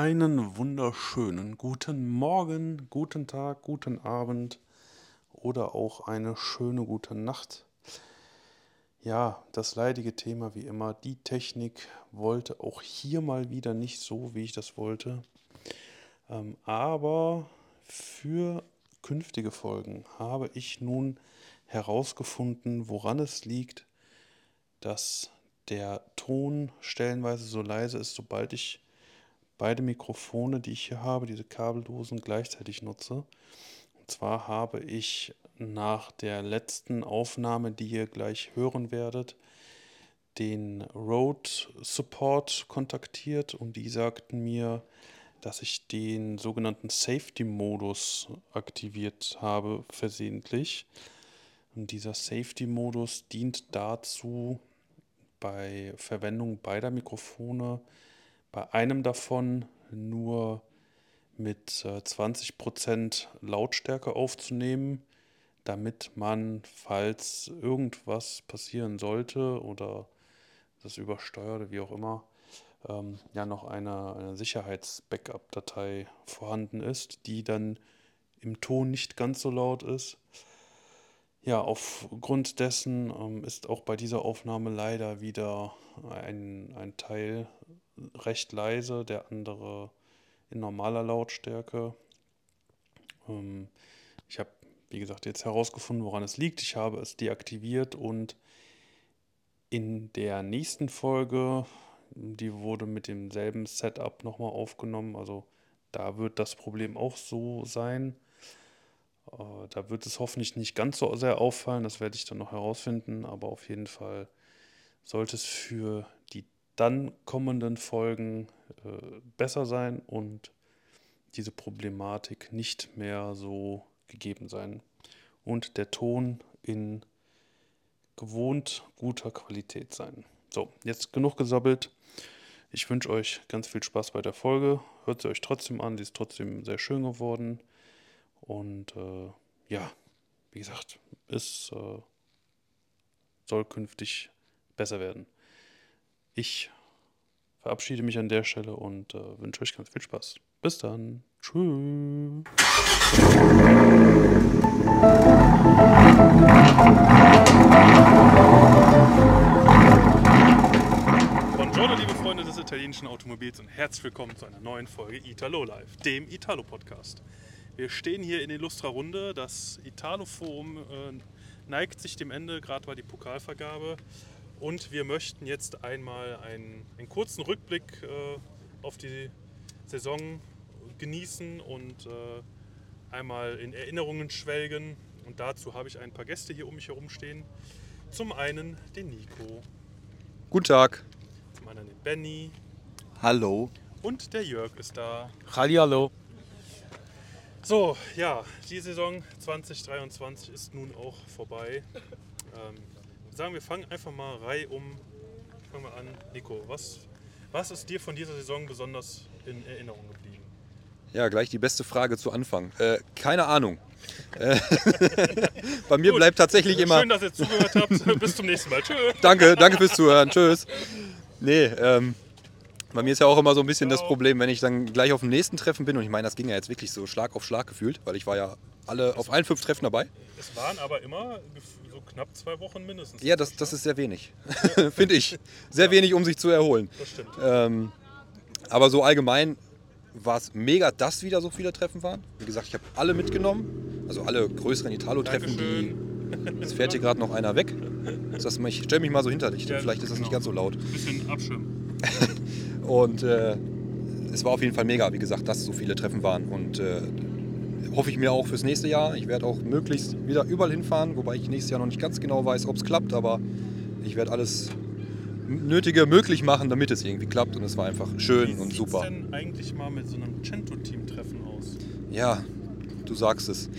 Einen wunderschönen guten Morgen, guten Tag, guten Abend oder auch eine schöne gute Nacht. Ja, das leidige Thema wie immer, die Technik wollte auch hier mal wieder nicht so, wie ich das wollte. Ähm, aber für künftige Folgen habe ich nun herausgefunden, woran es liegt, dass der Ton stellenweise so leise ist, sobald ich beide Mikrofone, die ich hier habe, diese Kabeldosen gleichzeitig nutze. Und zwar habe ich nach der letzten Aufnahme, die ihr gleich hören werdet, den Rode Support kontaktiert und die sagten mir, dass ich den sogenannten Safety-Modus aktiviert habe, versehentlich. Und dieser Safety-Modus dient dazu, bei Verwendung beider Mikrofone bei einem davon nur mit 20% äh, Lautstärke aufzunehmen, damit man, falls irgendwas passieren sollte oder das übersteuert wie auch immer, ähm, ja noch eine, eine Sicherheits-Backup-Datei vorhanden ist, die dann im Ton nicht ganz so laut ist. Ja, aufgrund dessen ähm, ist auch bei dieser Aufnahme leider wieder ein, ein Teil recht leise, der andere in normaler Lautstärke. Ähm, ich habe, wie gesagt, jetzt herausgefunden, woran es liegt. Ich habe es deaktiviert und in der nächsten Folge, die wurde mit demselben Setup nochmal aufgenommen. Also da wird das Problem auch so sein. Äh, da wird es hoffentlich nicht ganz so sehr auffallen, das werde ich dann noch herausfinden, aber auf jeden Fall sollte es für dann kommenden Folgen äh, besser sein und diese Problematik nicht mehr so gegeben sein. Und der Ton in gewohnt guter Qualität sein. So, jetzt genug gesabbelt. Ich wünsche euch ganz viel Spaß bei der Folge. Hört sie euch trotzdem an, sie ist trotzdem sehr schön geworden. Und äh, ja, wie gesagt, es äh, soll künftig besser werden. Ich verabschiede mich an der Stelle und äh, wünsche euch ganz viel Spaß. Bis dann. Tschüss. Buongiorno, liebe Freunde des italienischen Automobils und herzlich willkommen zu einer neuen Folge Italo Live, dem Italo-Podcast. Wir stehen hier in Illustra Runde. Das Italo-Forum äh, neigt sich dem Ende, gerade war die Pokalvergabe. Und wir möchten jetzt einmal einen, einen kurzen Rückblick äh, auf die Saison genießen und äh, einmal in Erinnerungen schwelgen. Und dazu habe ich ein paar Gäste hier um mich herum stehen. Zum einen den Nico. Guten Tag. Zum anderen den Benny. Hallo. Und der Jörg ist da. Hallo. So, ja, die Saison 2023 ist nun auch vorbei. Ähm, sagen, wir fangen einfach mal Reihe um. Fangen wir an. Nico, was, was ist dir von dieser Saison besonders in Erinnerung geblieben? Ja, gleich die beste Frage zu Anfang. Äh, keine Ahnung. Äh, bei mir Gut. bleibt tatsächlich immer. Schön, dass ihr zugehört habt. Bis zum nächsten Mal. Tschüss. Danke, danke fürs Zuhören. Tschüss. Nee, ähm, bei mir ist ja auch immer so ein bisschen das Problem, wenn ich dann gleich auf dem nächsten Treffen bin, und ich meine, das ging ja jetzt wirklich so Schlag auf Schlag gefühlt, weil ich war ja alle auf allen fünf Treffen dabei. Es waren aber immer knapp zwei Wochen mindestens. Ja, das, das ist sehr wenig, finde ich. Sehr ja. wenig, um sich zu erholen. Das stimmt. Ähm, aber so allgemein war es mega, dass wieder so viele Treffen waren. Wie gesagt, ich habe alle mitgenommen, also alle größeren Italo-Treffen, die. Jetzt fährt hier gerade noch einer weg. Das ich stelle mich mal so hinter dich, ja, vielleicht ist das genau. nicht ganz so laut. Ein bisschen abschirmen. und äh, es war auf jeden Fall mega, wie gesagt, dass so viele Treffen waren. Und äh, hoffe ich mir auch fürs nächste Jahr. Ich werde auch möglichst wieder überall hinfahren, wobei ich nächstes Jahr noch nicht ganz genau weiß, ob es klappt, aber ich werde alles Nötige möglich machen, damit es irgendwie klappt und es war einfach schön Wie und super. Wie sieht denn eigentlich mal mit so einem Cento-Team-Treffen aus? Ja, du sagst es.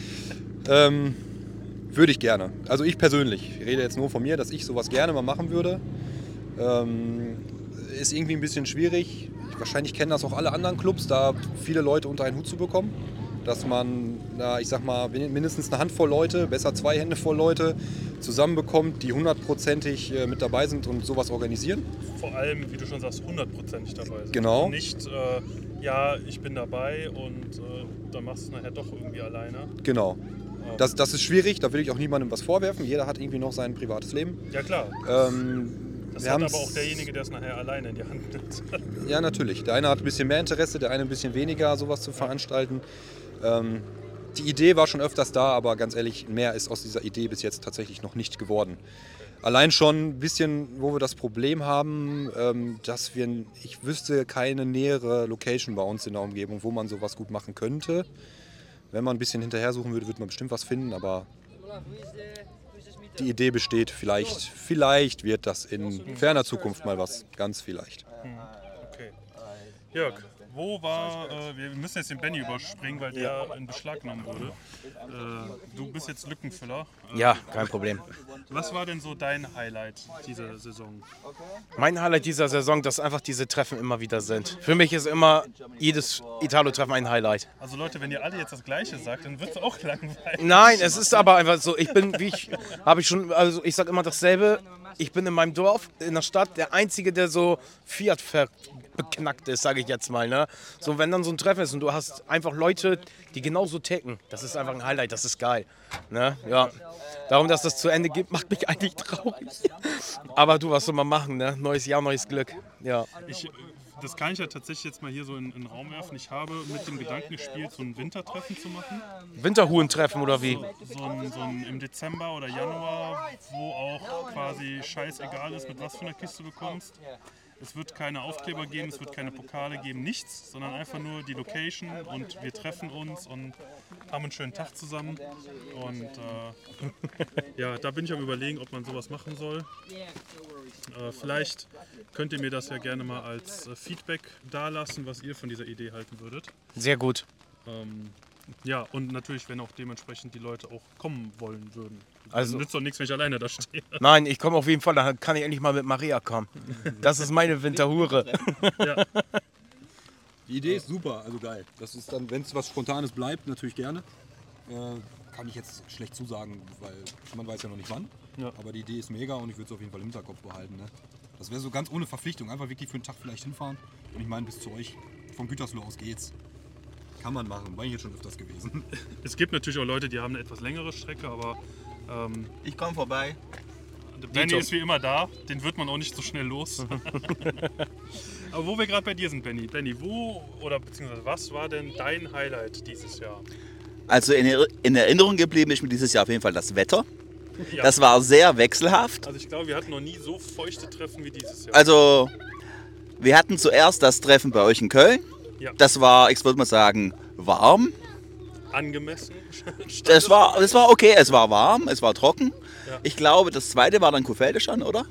ähm, würde ich gerne. Also ich persönlich, ich rede jetzt nur von mir, dass ich sowas gerne mal machen würde. Ähm, ist irgendwie ein bisschen schwierig. Wahrscheinlich kennen das auch alle anderen Clubs, da viele Leute unter einen Hut zu bekommen dass man, na, ich sag mal, mindestens eine Handvoll Leute, besser zwei Hände voll Leute zusammenbekommt, die hundertprozentig äh, mit dabei sind und sowas organisieren. Vor allem, wie du schon sagst, hundertprozentig dabei sind. Genau. Und nicht äh, ja, ich bin dabei und äh, dann machst du es nachher doch irgendwie alleine. Genau. Ähm, Das, das ist schwierig, da will ich auch niemandem was vorwerfen. Jeder hat irgendwie noch sein privates Leben. ja klar. Ähm, Das wir hat aber auch derjenige, der es nachher alleine in die Hand nimmt. Ja, natürlich. Der eine hat ein bisschen mehr Interesse, der eine ein bisschen weniger, sowas zu veranstalten. Ähm, die Idee war schon öfters da, aber ganz ehrlich, mehr ist aus dieser Idee bis jetzt tatsächlich noch nicht geworden. Allein schon ein bisschen, wo wir das Problem haben, ähm, dass wir, ich wüsste keine nähere Location bei uns in der Umgebung, wo man sowas gut machen könnte. Wenn man ein bisschen hinterher suchen würde, würde man bestimmt was finden, aber die Idee besteht. Vielleicht, vielleicht wird das in ferner Zukunft mal was. Ganz vielleicht. Okay. Jörg, wo war, äh, wir müssen jetzt den Benny überspringen, weil der in Beschlag genommen wurde. Äh, du bist jetzt Lückenfüller. Ja, kein Problem. Was war denn so dein Highlight dieser Saison? Mein Highlight dieser Saison, dass einfach diese Treffen immer wieder sind. Für mich ist immer jedes Italo-Treffen ein Highlight. Also Leute, wenn ihr alle jetzt das Gleiche sagt, dann wird es auch langweilig. Nein, es ist aber einfach so, ich bin, wie ich, habe ich schon, also ich sag immer dasselbe, ich bin in meinem Dorf, in der Stadt, der Einzige, der so Fiat beknackt ist, sage ich jetzt mal. Ne? So, wenn dann so ein Treffen ist und du hast einfach Leute, die genauso ticken, das ist einfach ein Highlight, das ist geil. Ne? Ja. Darum, dass das zu Ende geht, macht mich eigentlich traurig. Aber du, was soll man machen, ne? Neues Jahr, neues Glück. Ja. Ich, das kann ich ja tatsächlich jetzt mal hier so in, in den Raum werfen. Ich habe mit dem Gedanken gespielt, so ein Wintertreffen zu machen. Winterhuhn-Treffen oder wie? So ein, so ein im Dezember oder Januar, wo auch quasi scheißegal ist, mit was für einer Kiste du kommst. Es wird keine Aufkleber geben, es wird keine Pokale geben, nichts, sondern einfach nur die Location und wir treffen uns und haben einen schönen Tag zusammen. Und äh, ja, da bin ich am überlegen, ob man sowas machen soll. Äh, vielleicht könnt ihr mir das ja gerne mal als äh, Feedback dalassen, was ihr von dieser Idee halten würdet. Sehr gut. Ähm, ja, und natürlich, wenn auch dementsprechend die Leute auch kommen wollen würden. Also- nützt doch nichts, wenn ich alleine da stehe. Nein, ich komme auf jeden Fall, dann kann ich endlich mal mit Maria kommen. Das ist meine Winterhure. ja, Die Idee ist super, also geil. Das ist dann, wenn es was Spontanes bleibt, natürlich gerne. Äh, kann ich jetzt schlecht zusagen, weil man weiß ja noch nicht wann. Ja. Aber die Idee ist mega und ich würde es auf jeden Fall im Hinterkopf behalten. Ne? Das wäre so ganz ohne Verpflichtung, einfach wirklich für einen Tag vielleicht hinfahren. Und ich meine, bis zu euch vom Gütersloh aus geht's. Kann man machen, war ich jetzt schon öfters gewesen. es gibt natürlich auch Leute, die haben eine etwas längere Strecke, aber ähm, Ich komme vorbei. der Benny ist wie immer da. Den wird man auch nicht so schnell los. aber wo wir gerade bei dir sind, Benny. Benny, wo oder beziehungsweise was war denn dein Highlight dieses Jahr? Also in, in Erinnerung geblieben ist mir dieses Jahr auf jeden Fall das Wetter. Ja, Das war sehr wechselhaft. also ich glaube, wir hatten noch nie so feuchte Treffen wie dieses Jahr. Also wir hatten zuerst das Treffen bei euch in Köln. Ja. Das war, ich würde mal sagen, warm. Angemessen. Das war, das war okay, es war warm, es war trocken. Ja. Ich glaube, das zweite war dann Kuhfelde schon, oder?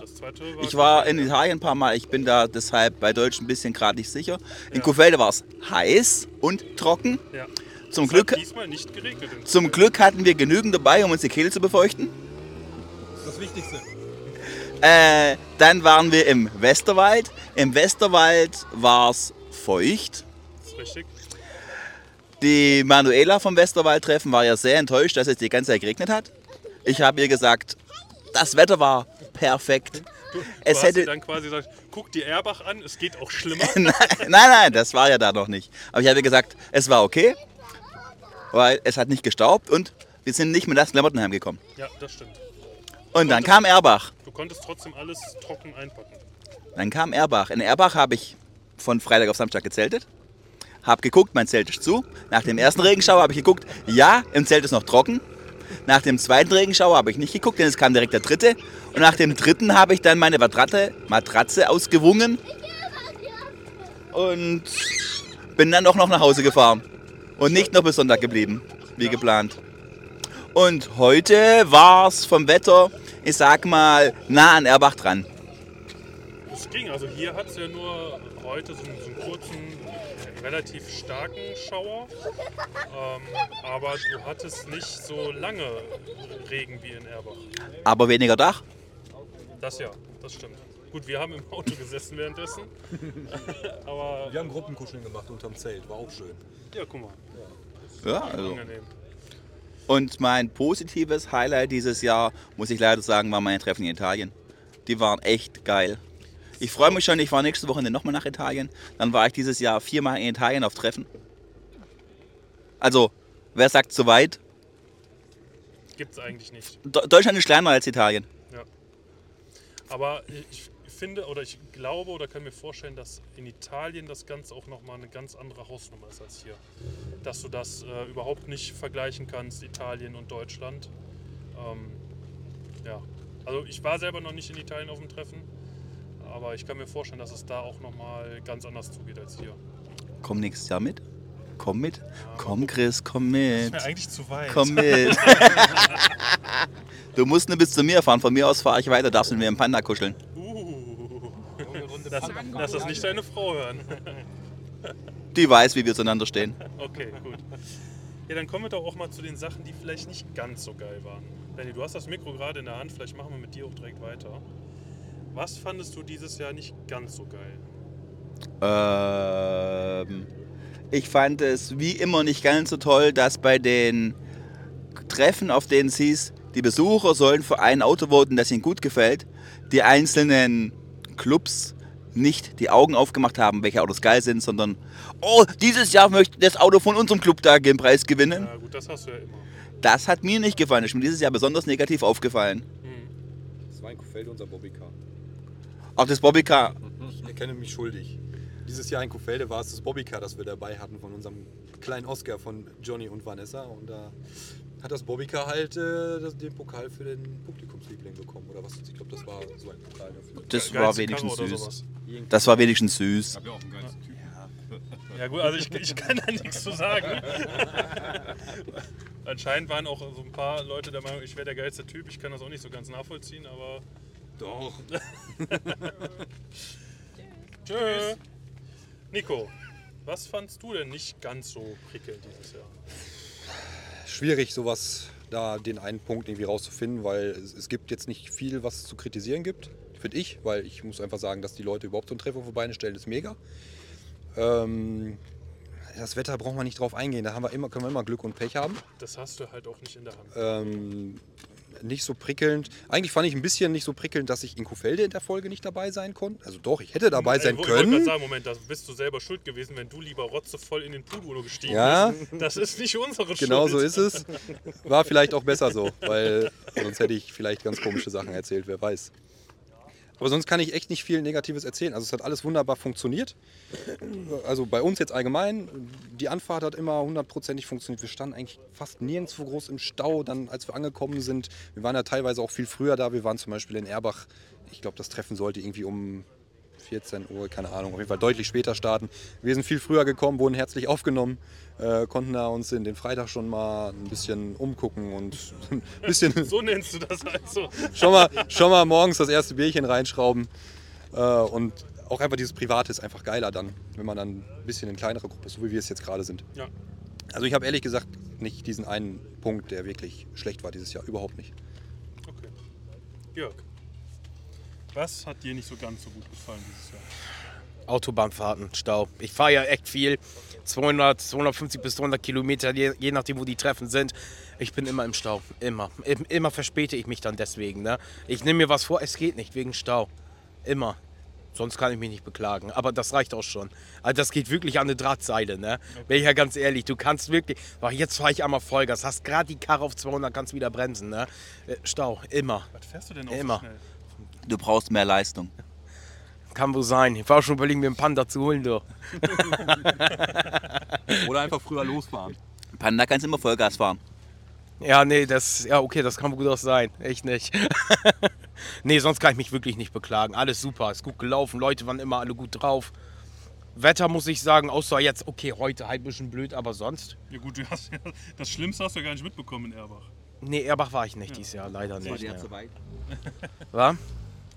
Das zweite war Ich war in Italien ein paar Mal, ich bin da deshalb bei Deutsch ein bisschen gerade nicht sicher. In Ja. Kuhfelde war es heiß und trocken. Ja. Zum Es Glück, nicht geregnet. in zum Glück hatten wir genügend dabei, um uns die Kehle zu befeuchten. Das ist das Wichtigste. Äh, dann waren wir im Westerwald. Im Westerwald war es feucht. Das ist richtig. Die Manuela vom Westerwald-Treffen war ja sehr enttäuscht, dass es die ganze Zeit geregnet hat. Ich habe ihr gesagt, das Wetter war perfekt. Du, Es hätte- dir dann quasi gesagt, guck die Erbach an, es geht auch schlimmer. nein, nein, das war ja da noch nicht. Aber ich habe ihr gesagt, es war okay, weil es hat nicht gestaubt und wir sind nicht mit nassen Klamotten heimgekommen. ja, das stimmt. Und dann kam Erbach. Du konntest trotzdem alles trocken einpacken. Dann kam Erbach. In Erbach habe ich von Freitag auf Samstag gezeltet. Hab geguckt, mein Zelt ist zu. Nach dem ersten Regenschauer habe ich geguckt, ja, im Zelt ist noch trocken. Nach dem zweiten Regenschauer habe ich nicht geguckt, denn es kam direkt der dritte. Und nach dem dritten habe ich dann meine Matratze, Matratze ausgewungen und bin dann auch noch nach Hause gefahren. Und nicht noch bis Sonntag geblieben, wie geplant. Und heute war es vom Wetter, ich sag mal, nah an Erbach dran. Es ging, also hier hat es ja nur heute so, einen- so einen kurzen, relativ starken Schauer. Ähm, aber du hattest nicht so lange Regen wie in Erbach. Aber weniger Dach. Das ja, das stimmt. Gut, wir haben im Auto gesessen währenddessen. aber Wir haben Gruppenkuscheln gemacht unterm Zelt, war auch schön. ja, guck mal, Ja, also. angenehm. Und mein positives Highlight dieses Jahr, muss ich leider sagen, war meine Treffen in Italien. Die waren echt geil. Ich freue mich schon, ich fahre nächste Woche nochmal nach Italien. Dann war ich dieses Jahr viermal in Italien auf Treffen. Also, wer sagt zu weit? Gibt's eigentlich nicht. Deutschland ist kleiner als Italien. Aber ich finde oder ich glaube oder kann mir vorstellen, dass in Italien das Ganze auch nochmal eine ganz andere Hausnummer ist als hier. Dass du das äh, überhaupt nicht vergleichen kannst, Italien und Deutschland. Ähm, ja, also ich war selber noch nicht in Italien auf dem Treffen, aber ich kann mir vorstellen, dass es da auch nochmal ganz anders zugeht als hier. Komm nächstes Jahr mit. Komm mit. Komm, Chris, komm mit. Wäre eigentlich zu weit. Komm mit. du musst nur bis zu mir fahren. Von mir aus fahre ich weiter, darfst mit mir im Panda kuscheln. Uh, lass, lass das nicht deine Frau hören. Die weiß, wie wir zueinander stehen. Okay, gut. Ja, dann kommen wir doch auch mal zu den Sachen, die vielleicht nicht ganz so geil waren. Danny, du hast das Mikro gerade in der Hand, vielleicht machen wir mit dir auch direkt weiter. Was fandest du dieses Jahr nicht ganz so geil? Ähm, ich fand es wie immer nicht ganz so toll, dass bei den Treffen, auf denen es hieß, die Besucher sollen für ein Auto voten, das ihnen gut gefällt, die einzelnen Clubs nicht die Augen aufgemacht haben, welche Autos geil sind, sondern, oh, dieses Jahr möchte das Auto von unserem Club da den Preis gewinnen. Na gut, das hast du ja immer. Das hat mir nicht gefallen. Das ist mir dieses Jahr besonders negativ aufgefallen. Hm. Das war in Kuhfelde unser Bobbycar. Auch das Bobbycar. Ich erkenne mich schuldig. Dieses Jahr in Kuhfelde war es das Bobbycar, das wir dabei hatten von unserem kleinen Oscar von Johnny und Vanessa. Und da hat das Bobbycar halt äh, das, den Pokal für den Publikumsliebling bekommen. Oder was? Ich glaube, das war so ein Pokal dafür. Das war wenigstens süß. sowas. Das war wenigstens süß. Hab ja auch einen geilsten Typ. Ja gut, also ich, ich kann da nichts zu sagen. Anscheinend waren auch so ein paar Leute der Meinung, ich wäre der geilste Typ. Ich kann das auch nicht so ganz nachvollziehen, aber Doch. Tschüss. Nico, was fandst du denn nicht ganz so prickelnd dieses Jahr? Schwierig, sowas da den einen Punkt irgendwie rauszufinden, weil es, es gibt jetzt nicht viel, was es zu kritisieren gibt, finde ich, weil ich muss einfach sagen, dass die Leute überhaupt so einen Treffer Beine stellen, ist mega. Ähm, das Wetter braucht man nicht drauf eingehen, da haben wir immer, können wir immer Glück und Pech haben. Das hast du halt auch nicht in der Hand. Ähm, nicht so prickelnd. Eigentlich fand ich ein bisschen nicht so prickelnd, dass ich in Kuhfelde in der Folge nicht dabei sein konnte. Also doch, ich hätte dabei sein Äh, Ich wollte gerade können. sagen, Moment, da bist du selber schuld gewesen, wenn du lieber rotzevoll in den Pudulo gestiegen Ja. bist. Das ist nicht unsere Schuld. Genau so ist es. War vielleicht auch besser so, weil sonst hätte ich vielleicht ganz komische Sachen erzählt, wer weiß. Aber sonst kann ich echt nicht viel Negatives erzählen. Also es hat alles wunderbar funktioniert. Also bei uns jetzt allgemein. Die Anfahrt hat immer hundertprozentig funktioniert. Wir standen eigentlich fast nirgendwo groß im Stau, dann als wir angekommen sind. Wir waren ja teilweise auch viel früher da. Wir waren zum Beispiel in Erbach. Ich glaube, das Treffen sollte irgendwie um 14 Uhr, keine Ahnung, auf jeden Fall deutlich später starten. Wir sind viel früher gekommen, wurden herzlich aufgenommen, äh, konnten da uns in den Freitag schon mal ein bisschen umgucken und ein bisschen So nennst du das also. schon mal, schon mal morgens das erste Bierchen reinschrauben. Äh, und auch einfach dieses Private ist einfach geiler dann, wenn man dann ein bisschen in kleinere Gruppe ist, so wie wir es jetzt gerade sind. Ja. Also ich habe ehrlich gesagt nicht diesen einen Punkt, der wirklich schlecht war dieses Jahr, überhaupt nicht. Okay. Jörg, was hat dir nicht so ganz so gut gefallen dieses Jahr? Autobahnfahrten, Stau. Ich fahre ja echt viel. 200, 250 bis 300 Kilometer, je, je nachdem, wo die Treffen sind. Ich bin immer im Stau. Immer. Im- Immer verspäte ich mich dann deswegen. Ne? Ich nehme mir was vor, es geht nicht, wegen Stau. Immer. Sonst kann ich mich nicht beklagen. Aber das reicht auch schon. Also das geht wirklich an eine Drahtseile. Ne? Bin ich ja ganz ehrlich. Du kannst wirklich. Boah, jetzt fahre ich einmal Vollgas. Hast gerade die Karre auf 200, kannst wieder bremsen. Ne? Äh, Stau. Immer. Was fährst du denn auch Immer. so schnell? Du brauchst mehr Leistung. Kann wohl sein. Ich war auch schon überlegen, mir einen Panda zu holen. Du. Oder einfach früher losfahren. Panda kannst immer Vollgas fahren. Ja, nee, das, ja, okay, das kann wohl gut auch sein. Echt nicht. nee, sonst kann ich mich wirklich nicht beklagen. Alles super, ist gut gelaufen. Leute waren immer alle gut drauf. Wetter muss ich sagen, außer jetzt, okay, heute halt ein bisschen blöd, aber sonst. Ja gut, du hast ja, das Schlimmste hast du ja gar nicht mitbekommen in Erbach. Nee, Erbach war ich nicht dieses Jahr, leider nicht. ja Ja. zu weit. War?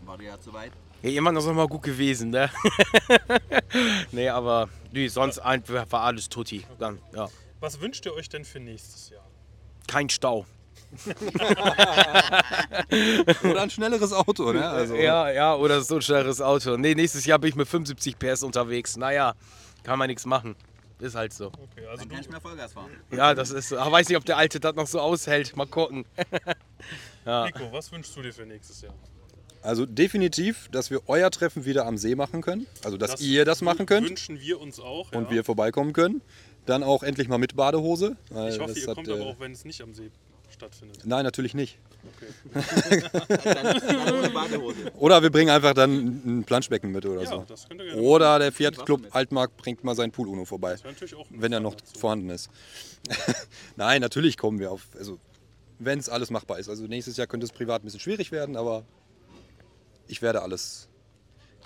War ja zu weit. Ja, jemand ist noch mal gut gewesen, ne? nee, aber nee, sonst einfach war alles tutti. Dann, ja. Was wünscht ihr euch denn für nächstes Jahr? Kein Stau. Oder ein schnelleres Auto, ne? Also, Ja, ja, oder so ein schnelleres Auto. Nee, nächstes Jahr bin ich mit 75 PS unterwegs. Naja, kann man nichts machen. Ist halt so. Okay, also du, Kann ich mehr Vollgas fahren. Ja, das ist so. Aber weiß nicht, ob der Alte das noch so aushält. Mal gucken. Nico, was wünschst du dir für nächstes Jahr? Also definitiv, dass wir euer Treffen wieder am See machen können. Also dass Das ihr das machen könnt Wünschen wir uns auch. und ja. wir vorbeikommen können. Dann auch endlich mal mit Badehose. weil Ich hoffe, das ihr hat, kommt äh, aber auch, wenn es nicht am See stattfindet. Nein, natürlich nicht. Okay. Dann, dann. Oder wir bringen einfach dann ein Planschbecken mit oder Ja, so. das könnt ihr gerne Oder der Fiat Club Altmark bringt mal sein Pool Uno vorbei, Das wäre natürlich auch wenn er noch dazu. vorhanden ist. Nein, natürlich kommen wir auf, also wenn es alles machbar ist. Also nächstes Jahr könnte es privat ein bisschen schwierig werden, aber ich werde alles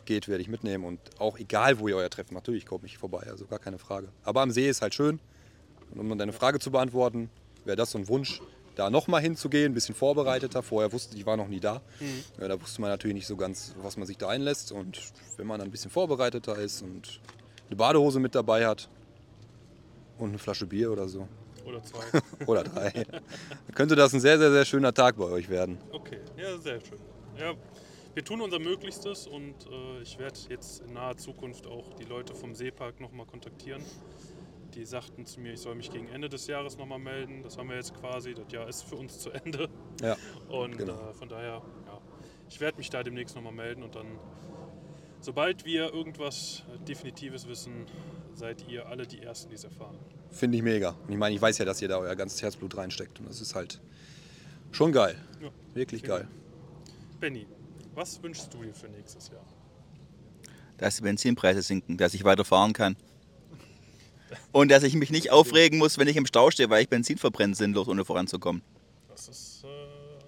geht, werde ich mitnehmen und auch egal, wo ihr euer Treffen, natürlich komme ich vorbei, also gar keine Frage. Aber am See ist halt schön und um deine Frage zu beantworten, wäre das so ein Wunsch, da nochmal hinzugehen, ein bisschen vorbereiteter. Vorher wusste ich, war noch nie da. Ja, da wusste man natürlich nicht so ganz, was man sich da einlässt. Und wenn man dann ein bisschen vorbereiteter ist und eine Badehose mit dabei hat und eine Flasche Bier oder so, Oder zwei. oder drei, dann könnte das ein sehr, sehr, sehr schöner Tag bei euch werden. Okay, ja, sehr schön. Ja, wir tun unser Möglichstes und äh, ich werde jetzt in naher Zukunft auch die Leute vom Seepark nochmal kontaktieren. Die sagten zu mir, ich soll mich gegen Ende des Jahres nochmal melden. Das haben wir jetzt quasi. Das Jahr ist für uns zu Ende. Ja, Und Genau. äh, von daher, ja, ich werde mich da demnächst nochmal melden und dann, sobald wir irgendwas äh, Definitives wissen, seid ihr alle die Ersten, die es erfahren. finde ich mega. Und ich meine, ich weiß ja, dass ihr da euer ganzes Herzblut reinsteckt. Und das ist halt schon geil. Ja, Wirklich geil. Benny, was wünschst du dir für nächstes Jahr? Dass die Benzinpreise sinken, dass ich weiter fahren kann. Und dass ich mich nicht aufregen muss, wenn ich im Stau stehe, weil ich Benzin verbrenne, sinnlos, ohne voranzukommen. Das ist äh,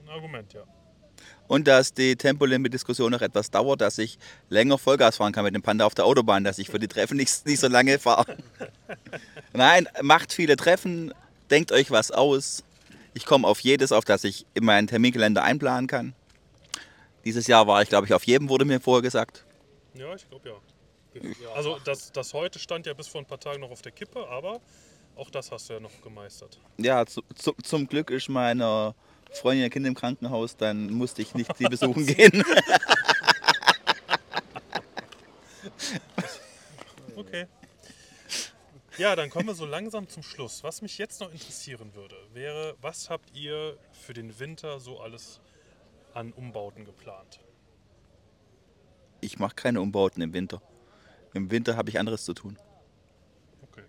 ein Argument, ja. Und dass die Tempolimit-Diskussion noch etwas dauert, dass ich länger Vollgas fahren kann mit dem Panda auf der Autobahn, dass ich für die Treffen nicht, nicht so lange fahre. Nein, macht viele Treffen, denkt euch was aus. Ich komme auf jedes, auf das ich in meinen Terminkalender einplanen kann. Dieses Jahr war ich, glaube ich, auf jedem, wurde mir vorher gesagt. Ja, ich glaube ja. Also das, das heute stand ja bis vor ein paar Tagen noch auf der Kippe, aber auch das hast du ja noch gemeistert. Ja, zu, zu, zum Glück ist meine Freundin ihr Kind im Krankenhaus, dann musste ich nicht sie besuchen gehen. Okay. Ja, dann kommen wir so langsam zum Schluss. Was mich jetzt noch interessieren würde, wäre, was habt ihr für den Winter so alles an Umbauten geplant? Ich mache keine Umbauten im Winter. Im Winter habe ich anderes zu tun. Okay.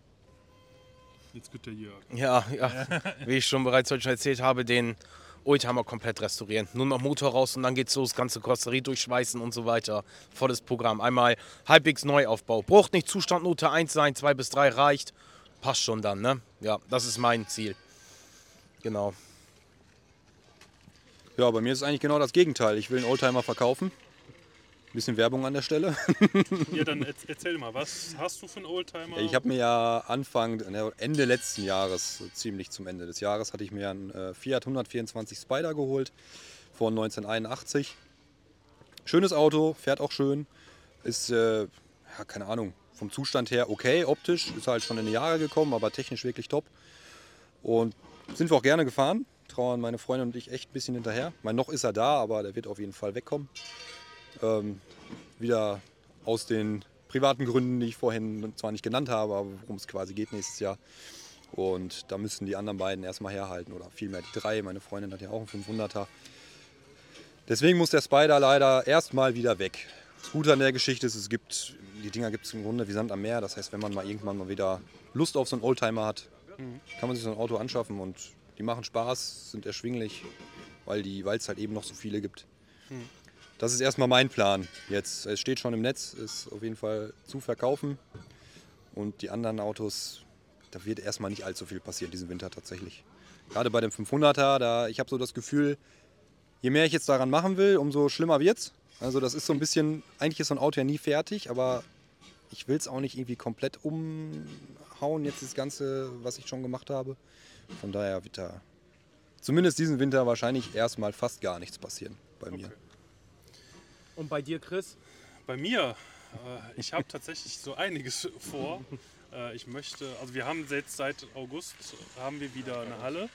Jetzt wird der Jörg. Ja, ja. Wie ich schon bereits heute schon erzählt habe, den Oldtimer komplett restaurieren. Nur noch Motor raus und dann geht's los, ganze Karosserie durchschweißen und so weiter. Volles Programm. Einmal halbwegs Neuaufbau. Braucht nicht Zustandnote 1 sein, 2 bis 3 reicht. Passt schon dann, ne? Ja, das ist mein Ziel. Genau. Ja, bei mir ist es eigentlich genau das Gegenteil. Ich will einen Oldtimer verkaufen. Bisschen Werbung an der Stelle. Ja, dann erz- erzähl mal, was hast du für einen Oldtimer? Ich habe mir ja Anfang, ne, Ende letzten Jahres, ziemlich zum Ende des Jahres, hatte ich mir einen äh, Fiat 124 Spider geholt von 1981. Schönes Auto, fährt auch schön, ist, äh, ja, keine Ahnung, vom Zustand her okay, optisch, ist halt schon in die Jahre gekommen, aber technisch wirklich top. Und sind wir auch gerne gefahren, trauern meine Freundin und ich echt ein bisschen hinterher. Mein noch ist er da, aber der wird auf jeden Fall wegkommen. Ähm, wieder aus den privaten Gründen, die ich vorhin zwar nicht genannt habe, aber worum es quasi geht nächstes Jahr. Und da müssen die anderen beiden erstmal herhalten oder vielmehr die drei. Meine Freundin hat ja auch einen 500er. Deswegen muss der Spider leider erstmal wieder weg. Das Gute an der Geschichte ist, es gibt, die Dinger gibt es im Grunde wie Sand am Meer. Das heißt, wenn man mal irgendwann mal wieder Lust auf so einen Oldtimer hat, kann man sich so ein Auto anschaffen und die machen Spaß, sind erschwinglich, weil es halt eben noch so viele gibt. Das ist erstmal mein Plan jetzt. Es steht schon im Netz, ist auf jeden Fall zu verkaufen. Und die anderen Autos, da wird erstmal nicht allzu viel passieren diesen Winter tatsächlich. Gerade bei dem 500er, da ich habe so das Gefühl, je mehr ich jetzt daran machen will, umso schlimmer wird's. Also das ist so ein bisschen, eigentlich ist so ein Auto ja nie fertig, aber ich will es auch nicht irgendwie komplett umhauen, jetzt das Ganze, was ich schon gemacht habe. Von daher wird da zumindest diesen Winter wahrscheinlich erstmal fast gar nichts passieren bei mir. Okay. Und bei dir, Chris? Bei mir, äh, ich habe tatsächlich so einiges vor. Äh, ich möchte, also wir haben jetzt seit August haben wir wieder eine Halle. Äh,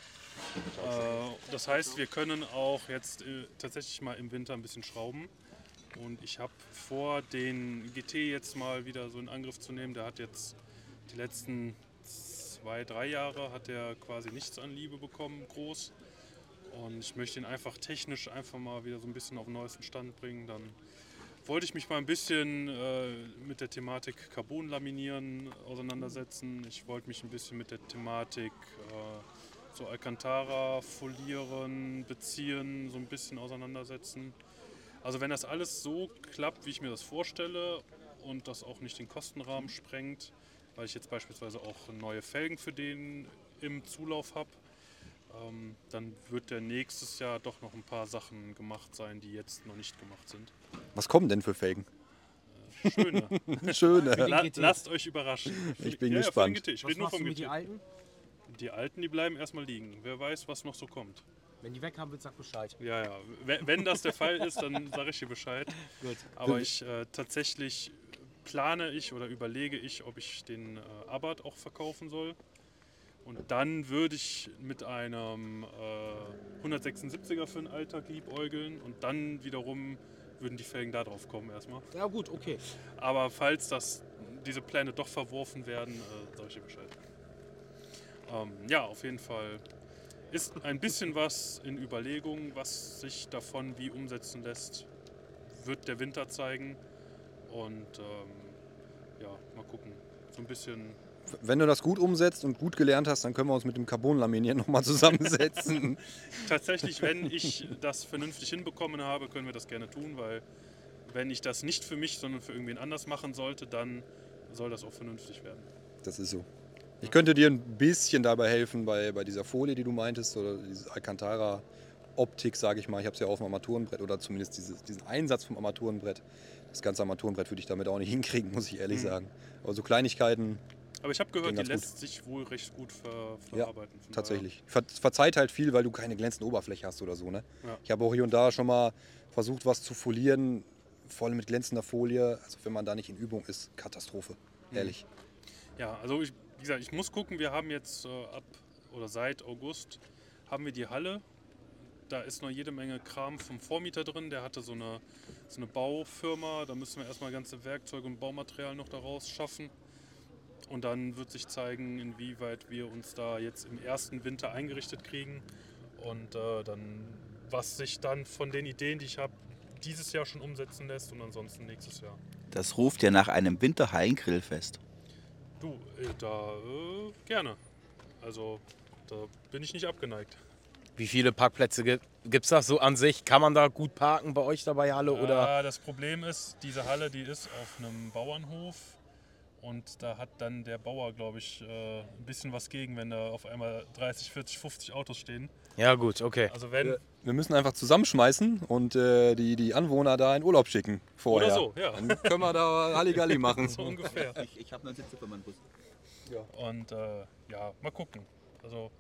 das heißt, wir können auch jetzt äh, tatsächlich mal im Winter ein bisschen schrauben. Und ich habe vor, den GT jetzt mal wieder so in Angriff zu nehmen. Der hat jetzt die letzten zwei, drei Jahre hat er quasi nichts an Liebe bekommen, groß. Und ich möchte ihn einfach technisch einfach mal wieder so ein bisschen auf den neuesten Stand bringen. Dann wollte ich mich mal ein bisschen äh, mit der Thematik Carbon laminieren auseinandersetzen. Ich wollte mich ein bisschen mit der Thematik äh, so Alcantara folieren, beziehen, so ein bisschen auseinandersetzen. Also wenn das alles so klappt, wie ich mir das vorstelle und das auch nicht den Kostenrahmen sprengt, weil ich jetzt beispielsweise auch neue Felgen für den im Zulauf habe, ähm, dann wird der nächstes Jahr doch noch ein paar Sachen gemacht sein, die jetzt noch nicht gemacht sind. Was kommen denn für Felgen? Schöne. Schöne. La lasst euch überraschen. Ich bin ja, Ja, gespannt. GT. Ich Was rede nur vom mit den alten? Die alten, die bleiben erstmal liegen. Wer weiß, was noch so kommt. Wenn die weg haben, wird sag Bescheid. Ja, ja. Wenn wenn das der Fall ist, dann sage ich dir Bescheid. Gut. Aber ich äh, tatsächlich plane ich oder überlege ich, ob ich den äh, Abarth auch verkaufen soll. Und dann würde ich mit einem äh, 176er für einen Alltag liebäugeln und dann wiederum würden die Felgen da drauf kommen erstmal. Ja gut, okay. Aber falls das, diese Pläne doch verworfen werden, äh, sage ich dir Bescheid. Ähm, ja, auf jeden Fall ist ein bisschen was in Überlegung, was sich davon wie umsetzen lässt, wird der Winter zeigen. Und ähm, ja, mal gucken. So ein bisschen. Wenn du das gut umsetzt und gut gelernt hast, dann können wir uns mit dem Carbon-Laminieren nochmal zusammensetzen. Tatsächlich, wenn ich das vernünftig hinbekommen habe, können wir das gerne tun, weil wenn ich das nicht für mich, sondern für irgendwen anders machen sollte, dann soll das auch vernünftig werden. Das ist so. Ich könnte dir ein bisschen dabei helfen bei, bei dieser Folie, die du meintest, oder diese Alcantara-Optik, sage ich mal. Ich habe es ja auf dem Armaturenbrett oder zumindest dieses, diesen Einsatz vom Armaturenbrett. Das ganze Armaturenbrett würde ich damit auch nicht hinkriegen, muss ich ehrlich Mhm. sagen. Aber so Kleinigkeiten, Aber ich habe gehört, die lässt sich wohl recht gut ver Ja, verarbeiten. Von tatsächlich. Ver verzeiht halt viel, weil du keine glänzende Oberfläche hast oder so. Ne? Ja. Ich habe auch hier und da schon mal versucht, was zu folieren, voll mit glänzender Folie. Also wenn man da nicht in Übung ist, Katastrophe. Mhm. Ehrlich. Ja, also ich, wie gesagt, ich muss gucken. Wir haben jetzt äh, ab oder seit August haben wir die Halle. Da ist noch jede Menge Kram vom Vormieter drin. Der hatte so eine, so eine Baufirma. Da müssen wir erstmal ganze Werkzeuge und Baumaterial noch daraus schaffen. Und dann wird sich zeigen, inwieweit wir uns da jetzt im ersten Winter eingerichtet kriegen. Und äh, dann, was sich dann von den Ideen, die ich habe, dieses Jahr schon umsetzen lässt und ansonsten nächstes Jahr. Das ruft ja nach einem Winterhallengrillfest. Du, äh, da äh, gerne. Also, da bin ich nicht abgeneigt. Wie viele Parkplätze gibt es da so an sich? Kann man da gut parken bei euch dabei Halle oder? Ja, das Problem ist, diese Halle, die ist auf einem Bauernhof. Und da hat dann der Bauer, glaube ich, äh, ein bisschen was gegen, wenn da auf einmal 30, 40, 50 Autos stehen. Ja gut, okay. Also wenn, Wir müssen einfach zusammenschmeißen und äh, die, die Anwohner da in Urlaub schicken vorher. oder so, ja, Dann können wir da Halligalli machen. so ungefähr. Ich, ich habe 9 Sitze für meinen Bus. Und äh, ja, mal gucken. Also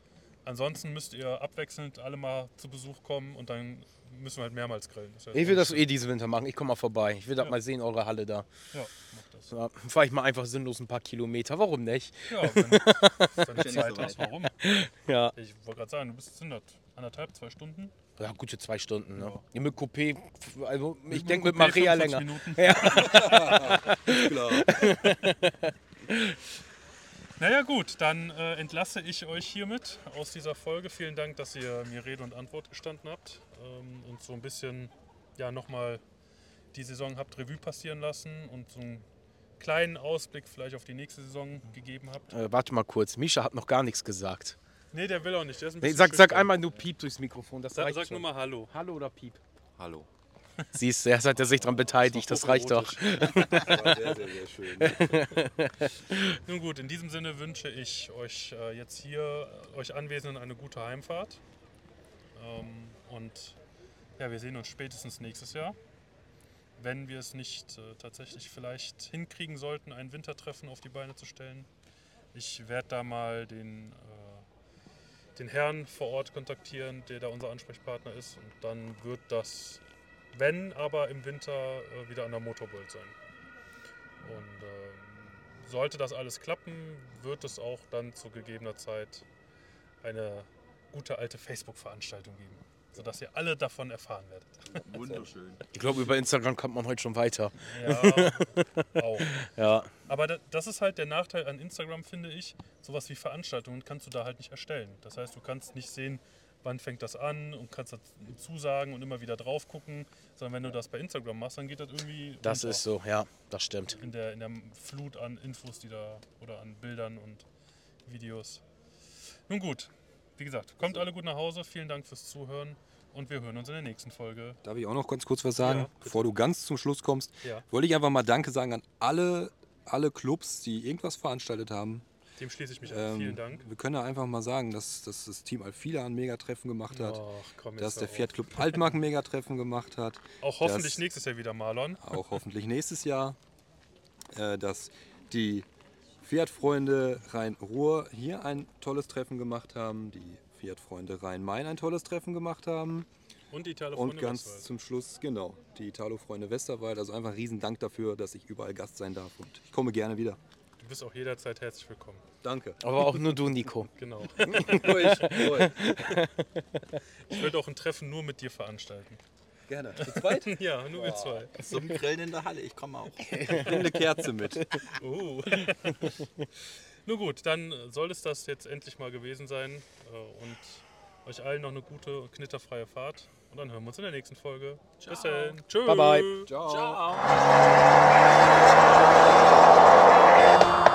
ansonsten müsst ihr abwechselnd alle mal zu Besuch kommen und dann müssen wir halt mehrmals grillen. Das heißt, Ich will das eh diesen Winter machen. Ich komme mal vorbei. Ich will das Ja. mal sehen, eure Halle da. Ja, mach das. Ja, Fahre ich mal einfach sinnlos ein paar Kilometer. Warum nicht? Ja, wenn, wenn du nicht Zeit hast, warum? Ja. Ich wollte gerade sagen, du bist sind das anderthalb, zwei Stunden. Ja, gute zwei Stunden. Ne? Ja. Ja. Mit Coupé, also ich Mit denke mit Maria 45 länger. Minuten. Klar. Naja gut, dann äh, entlasse ich euch hiermit aus dieser Folge. Vielen Dank, dass ihr mir Rede und Antwort gestanden habt ähm, und so ein bisschen ja nochmal die Saison habt Revue passieren lassen und so einen kleinen Ausblick vielleicht auf die nächste Saison gegeben habt. Äh, warte mal kurz. Misha hat noch gar nichts gesagt. Nee, der will auch nicht. Der ist ein Nee, sag, sag einmal nur Piep durchs Mikrofon. Das Sag, sag schon. nur mal Hallo. Hallo oder Piep? Hallo. Siehst du, erst hat er sich daran beteiligt. Das reicht doch. Sehr, sehr, sehr schön. Nun gut, in diesem Sinne wünsche ich euch äh, jetzt hier, äh, euch Anwesenden, eine gute Heimfahrt. Ähm, und ja, wir sehen uns spätestens nächstes Jahr. Wenn wir es nicht äh, tatsächlich vielleicht hinkriegen sollten, ein Wintertreffen auf die Beine zu stellen. Ich werde da mal den, den Herrn vor Ort kontaktieren, der da unser Ansprechpartner ist. Und dann wird das, wenn aber im Winter, äh, wieder an der Motorbolt sein. Und ähm, sollte das alles klappen, wird es auch dann zu gegebener Zeit eine gute alte Facebook-Veranstaltung geben, sodass ihr alle davon erfahren werdet. Wunderschön. Ich glaube, über Instagram kommt man heute schon weiter. Ja, auch. Ja. Aber da, das ist halt der Nachteil an Instagram, finde ich. Sowas wie Veranstaltungen kannst du da halt nicht erstellen. Das heißt, du kannst nicht sehen, wann fängt das an und kannst dazu sagen und immer wieder drauf gucken, sondern wenn du das bei Instagram machst, dann geht das irgendwie Das ist so, ja, das stimmt. in der, in der Flut an Infos, die da oder an Bildern und Videos. Nun gut, wie gesagt, kommt alle gut nach Hause. Vielen Dank fürs Zuhören und wir hören uns in der nächsten Folge. Darf ich auch noch ganz kurz was sagen, Ja, bevor du ganz zum Schluss kommst? Ja. Wollte ich einfach mal Danke sagen an alle, alle Clubs, die irgendwas veranstaltet haben. Dem schließe ich mich an. Ähm, Vielen Dank. Wir können da einfach mal sagen, dass, dass das Team Alfila ein Megatreffen gemacht hat, komm dass der Fiat Club Altmark ein Megatreffen gemacht hat. Auch hoffentlich dass- nächstes Jahr wieder Marlon. auch hoffentlich nächstes Jahr, äh, dass die Fiat-Freunde Rhein-Ruhr hier ein tolles Treffen gemacht haben, die Fiat-Freunde Rhein-Main ein tolles Treffen gemacht haben Und die Italo und ganz zum Schluss, genau, die Italo-Freunde Westerwald. Also einfach riesen Dank dafür, dass ich überall Gast sein darf und ich komme gerne wieder. Du bist auch jederzeit herzlich willkommen. Danke. Aber auch nur du, Nico. Genau. Ich würde auch ein Treffen nur mit dir veranstalten. Gerne. Zu zweit? Ja, nur wir zwei. Zum Grillen in der Halle, ich komme auch. Nimm eine Kerze mit. Oh. Nun gut, dann soll es das jetzt endlich mal gewesen sein. äh, Und euch allen noch eine gute und knitterfreie Fahrt. Und dann hören wir uns in der nächsten Folge. Bis dann. Tschüss. Bye, bye. Ciao. Ciao. Yeah.